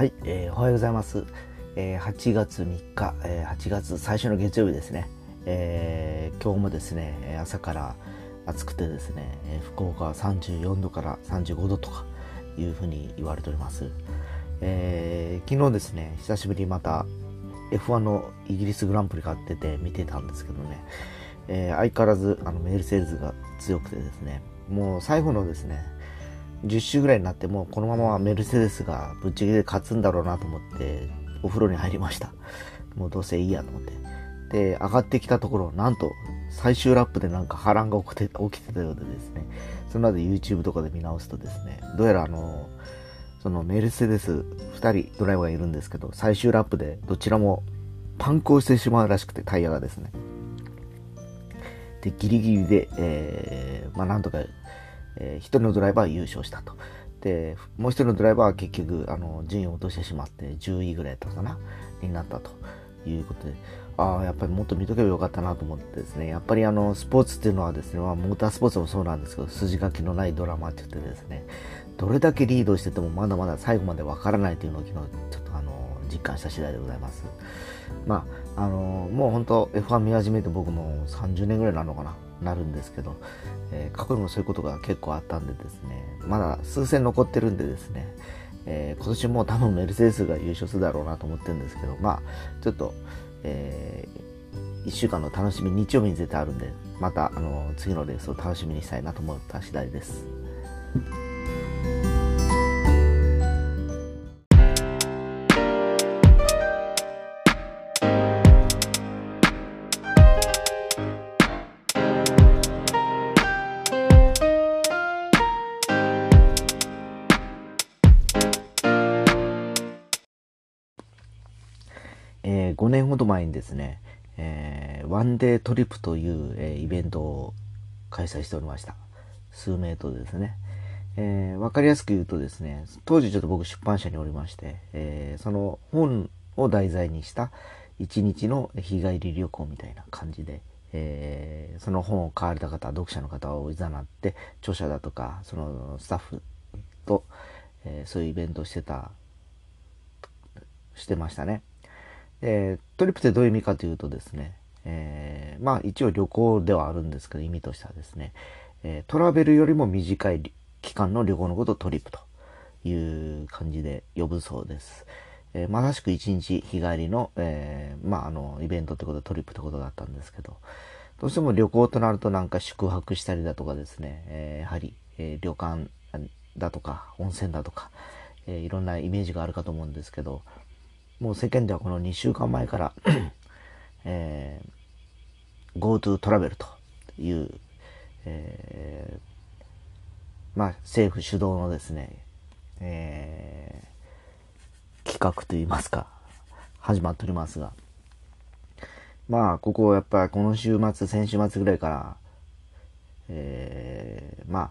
はい、えー、おはようございます。えー、8月3日、えー、8月最初の月曜日ですね。えー、今日もですね、朝から暑くてですね、福岡は34度から35度とかいうふうに言われております。えー、昨日ですね、久しぶりにまた F1 のイギリスグランプリがってて見てたんですけどね、え、相変わらずあのメルセデスが強くてですね、もう最後のですね、10周ぐらいになってもこのままメルセデスがぶっちぎりで勝つんだろうなと思ってお風呂に入りました。もうどうせいいやと思って。で、上がってきたところ、なんと最終ラップでなんか波乱が起きて起きてたようでですね、その後 YouTube とかで見直すとですね、どうやらあの、そのメルセデス2人ドライバーがいるんですけど、最終ラップでどちらもパンクをしてしまうらしくて、タイヤがですね。で、ギリギリで、えー、まあなんとかえー、1人のドライバーは優勝したと。で、もう1人のドライバーは結局、あの、順位を落としてしまって、10位ぐらいだったかな、になったということで、ああ、やっぱりもっと見とけばよかったなと思ってですね、やっぱりあの、スポーツっていうのはですね、まあ、モータースポーツもそうなんですけど、筋書きのないドラマって言ってですね、どれだけリードしててもまだまだ最後までわからないというのを昨日、ちょっとあの、実感した次第でございます。まあ、あの、もう本当 F1 見始めて僕も30年ぐらいなのかな？なるんですけど、えー、過去にもそういうことが結構あったんでですね、まだ数戦残ってるんでですね、えー、今年も多分メルセデスが優勝するだろうなと思ってるんですけど、まあ、ちょっと、えー、1週間の楽しみ、日曜日に絶対あるんで、また、あの、次のレースを楽しみにしたいなと思った次第です。にですね、えー、ワンデートリップという、えー、イベントを開催しておりました。数名とですね。えー、わかりやすく言うとですね、当時ちょっと僕出版社におりまして、えー、その本を題材にした一日の日帰り旅行みたいな感じで、えー、その本を買われた方、読者の方をいざなって、著者だとか、そのスタッフと、えー、そういうイベントをしてた、してましたね。えー、トリップってどういう意味かというとですね、えー、まあ一応旅行ではあるんですけど、意味としてはですね、えー、トラベルよりも短い期間の旅行のことをトリップという感じで呼ぶそうです。えー、まさしく一日日帰りの、えー、まああの、イベントってことでトリップってことだったんですけど、どうしても旅行となるとなんか宿泊したりだとかですね、えー、やはり、え旅館だとか温泉だとか、えいろんなイメージがあるかと思うんですけど、もう世間ではこの2週間前から えー、GoTo トラベルという、えー、まあ政府主導のですね、えー、企画といいますか、始まっておりますが、まあ、ここやっぱりこの週末、先週末ぐらいから、えー、まあ、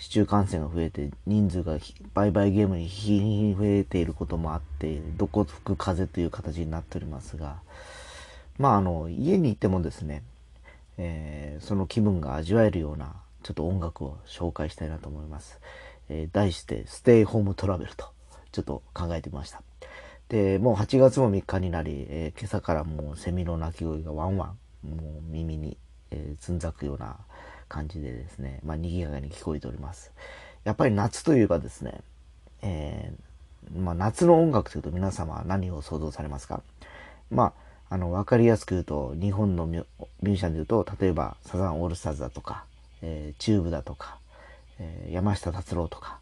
市中感染が増えて、人数が売買ゲームに日に日に増えていることもあって、どこ吹く風という形になっておりますが、まあ、あの、家にいてもですね、えー、その気分が味わえるような、ちょっと音楽を紹介したいなと思います。えー、題して、ステイホームトラベルと、ちょっと考えてみました。で、もう8月も3日になり、えー、今朝からもうセミの鳴き声がワンワン、もう耳に、えー、つんざくような感じでですね、まあ、賑やかに聞こえております。やっぱり夏といえばですね、えー、まあ、夏の音楽というと皆様は何を想像されますか？まあ、あの、わかりやすく言うと、日本のミュージシャンで言うと、例えば、サザンオールスターズだとか、えー、チューブだとか、えー、山下達郎とか、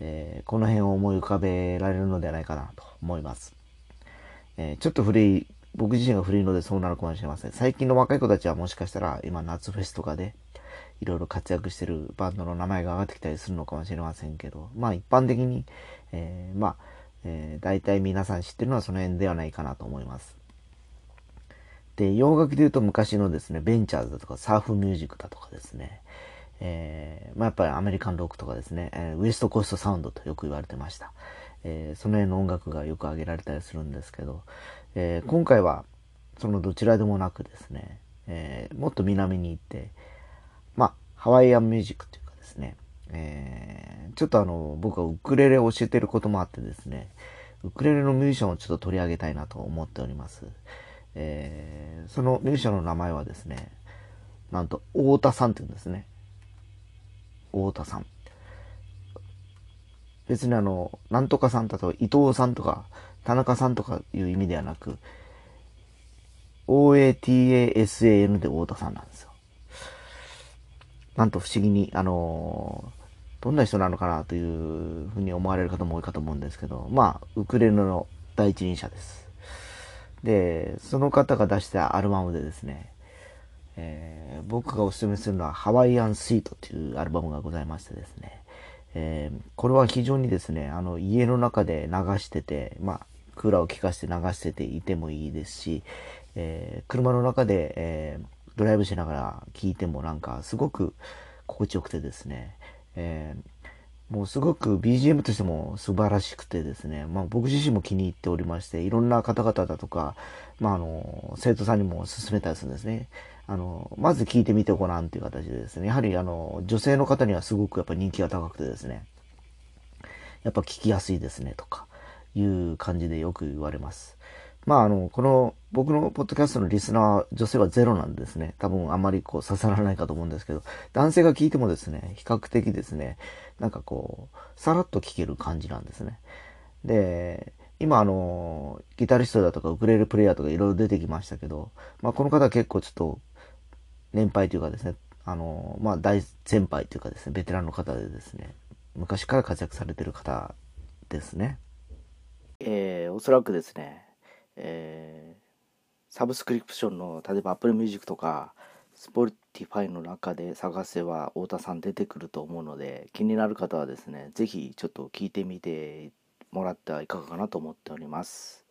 えー、この辺を思い浮かべられるのではないかなと思います。え、ちょっと古い、僕自身が古いのでそうなるかもしれません。最近の若い子たちはもしかしたら今夏フェスとかで、いろいろ活躍してるバンドの名前が上がってきたりするのかもしれませんけど、まあ一般的に、えー、まあ、えー、大体皆さん知ってるのはその辺ではないかなと思います。で、洋楽で言うと昔のですね、ベンチャーズだとかサーフミュージックだとかですね、えー、まあやっぱりアメリカンロックとかですね、えー、ウエストコーストサウンドとよく言われてました。えー、その辺の音楽がよく挙げられたりするんですけど、えー、今回はそのどちらでもなくですね、えー、もっと南に行って、まあ、ハワイアンミュージックというかですね、えー、ちょっとあの、僕はウクレレを教えてることもあってですね、ウクレレのミュージシャンをちょっと取り上げたいなと思っております。えー、そのミュージシャンの名前はですね、なんと、太田さんって言うんですね。太田さん。別にあの、なんとかさんだと伊藤さんとか、田中さんとかいう意味ではなく、OATASAN で太田さんなんです。なんと不思議に、あのどんな人なのかなというふうに思われる方も多いかと思うんですけど、まあ、ウクレレの第一人者です。で、その方が出したアルバムでですね、えー、僕がお勧めするのはハワイアンスイートというアルバムがございましてですね、えー、これは非常にですね、あの家の中で流してて、まあ、クーラーを効かして流してていてもいいですし、えー、車の中で、えドライブしながら聴いてもなんかすごく心地よくてですね、えもうすごく BGM としても素晴らしくてですね、まあ、僕自身も気に入っておりまして、いろんな方々だとか、まあ、あの、生徒さんにも勧めたりするんですね。あの、まず聞いてみてごらんっていう形でですね、やはりあの、女性の方にはすごくやっぱ人気が高くてですね、やっぱ聞きやすいですねとか、いう感じでよく言われます。まああの、この僕のポッドキャストのリスナー、女性はゼロなんですね。多分あんまりこう刺さらないかと思うんですけど、男性が聞いてもですね、比較的ですね、なんかこう、さらっと聞ける感じなんですね。で、今あの、ギタリストだとかウクレレプレイヤーとかいろいろ出てきましたけど、まあこの方は結構ちょっと年配というかですね、あの、まあ、大先輩というかですね、ベテランの方でですね、昔から活躍されてる方ですね。えー、おそらくですね、えー、サブスクリプションの、例えば Apple Music とか、Spotify の中で探せば太田さん出てくると思うので、気になる方はですね、是非ちょっと聞いてみてもらってはいかがかなと思っております。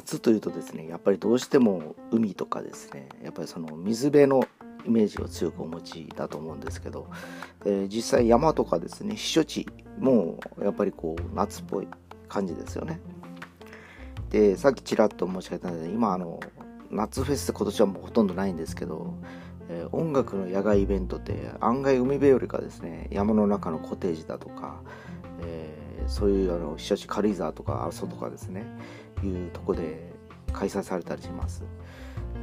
夏というとですねやっぱりどうしても海とかですねやっぱりその水辺のイメージを強くお持ちだと思うんですけど、え、実際山とかですね避暑地もやっぱりこう夏っぽい感じですよね。でさっきちらっと申し上げたので今あの夏フェス今年はもうほとんどないんですけど、え、音楽の野外イベントって案外海辺よりかですね山の中のコテージだとか、えー、そういうあの避暑地軽井沢とか阿蘇とかですねいうとこで開催されたりします。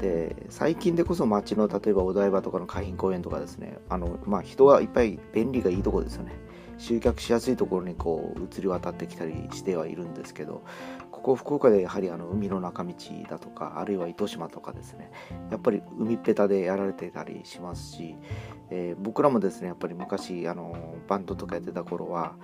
で最近でこそ街の例えばお台場とかの海浜公園とかですねあの、まあ、人がいっぱい便利がいいとこですよね。集客しやすいところにこう移り渡ってきたりしてはいるんですけどここ福岡でやはりあの海の中道だとかあるいは糸島とかですねやっぱり海っぺたでやられてたりしますし、えー、僕らもですねやっぱり昔あのバンドとかやってた頃は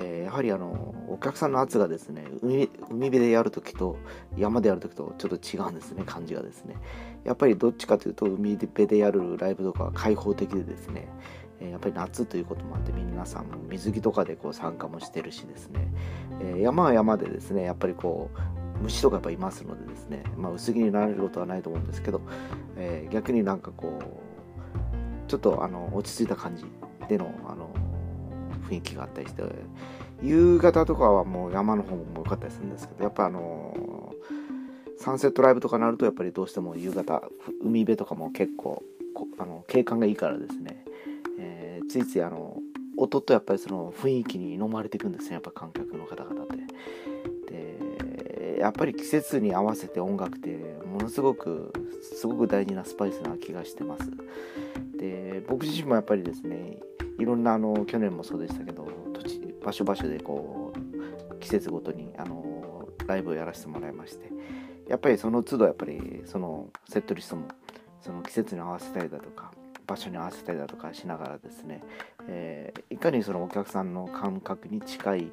えー、やはりあのお客さんの圧がですね海海辺でやるときと山でやるときとちょっと違うんですね感じがですね。やっぱりどっちかというと海辺でやるライブとかは開放的でですね、えー、やっぱり夏ということもあって皆さんも水着とかでこう参加もしてるしですね、えー、山は山でですねやっぱりこう虫とかやっぱいますのでですね、まあ、薄着になれることはないと思うんですけど、えー、逆になんかこうちょっとあの落ち着いた感じでのあの雰囲気があったりして夕方とかはもう山の方も良かったりするんですけどやっぱあのサンセットライブとかになるとやっぱりどうしても夕方海辺とかも結構あの景観がいいからですね、えー、ついついあの音とやっぱりその雰囲気に飲まれていくんですね。やっぱ観客の方々って。でやっぱり季節に合わせて音楽ってものすごくすごく大事なスパイスな気がしてます。で僕自身もやっぱりですねいろんなあの去年もそうでしたけど土地場所場所でこう季節ごとにあのライブをやらせてもらいましてやっぱりその都度やっぱりそのセットリストもその季節に合わせたりだとか場所に合わせたりだとかしながらですね、えー、いかにそのお客さんの感覚に近い、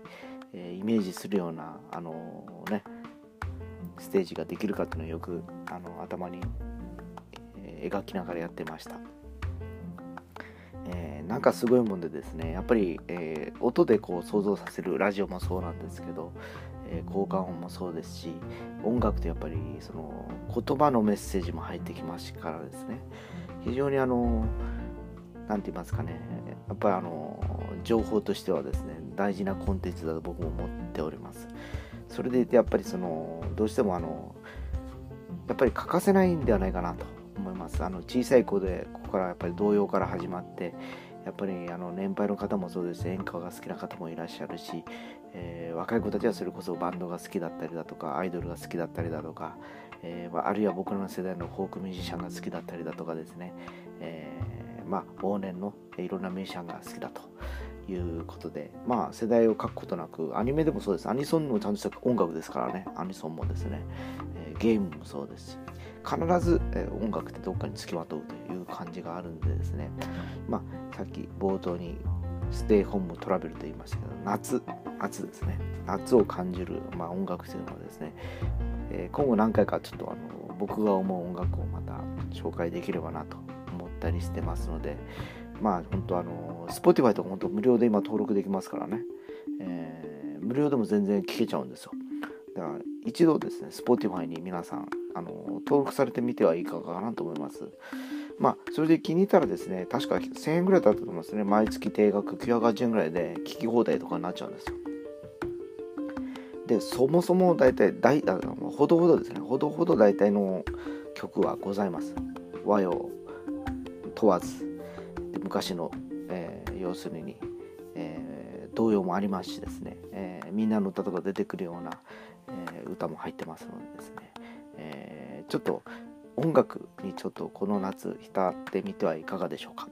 えー、イメージするようなあのねステージができるかっていうのをよくあの頭に、描きながらやってました。なんかすごいもんでですねやっぱり、えー、音でこう想像させるラジオもそうなんですけど、えー、交換音もそうですし音楽ってやっぱりその言葉のメッセージも入ってきますからですね。非常にあの何て言いますかねやっぱりあの情報としてはですね大事なコンテンツだと僕も思っております。それでいてやっぱりそのどうしてもあのやっぱり欠かせないんではないかなと思います。あの小さい子でここからやっぱり童謡から始まってやっぱりあの年配の方もそうです。演歌が好きな方もいらっしゃるし、えー、若い子たちはそれこそバンドが好きだったりだとかアイドルが好きだったりだとか、えー、あるいは僕らの世代のフォークミュージシャンが好きだったりだとかですね、えー、まあ、往年のいろんなミュージシャンが好きだと。いうことで、まあ、世代を書くことなくアニメでもそうです。アニソンもちゃんとした音楽ですからね。アニソンもですね、ゲームもそうですし必ず、え音楽ってどっかにつきまとうという感じがあるんでですね、まあ、さっき冒頭にステイホームトラベルと言いましたけど夏夏ですね。夏を感じる、まあ、音楽というのはですね、えー、今後何回かちょっとあの僕が思う音楽をまた紹介できればなと思ったりしてますのでまあ本当あの Spotify とか本当無料で今登録できますからね、えー、無料でも全然聴けちゃうんですよ。だから一度ですね Spotify に皆さんあの登録されてみてはいかがかなと思います。まあそれで気に入ったらですね確か1000円ぐらいだったと思いますね。毎月定額980円ぐらいで聞き放題とかになっちゃうんですよ。でそもそも大体大あのほどほどですね。ほどほど大体の曲はございます。和洋問わず。昔の、えー、要するに、えー、童謡もありますしですね、えー、みんなの歌とか出てくるような、歌も入ってますのでですね、えちょっと音楽にちょっとこの夏浸ってみてはいかがでしょうか。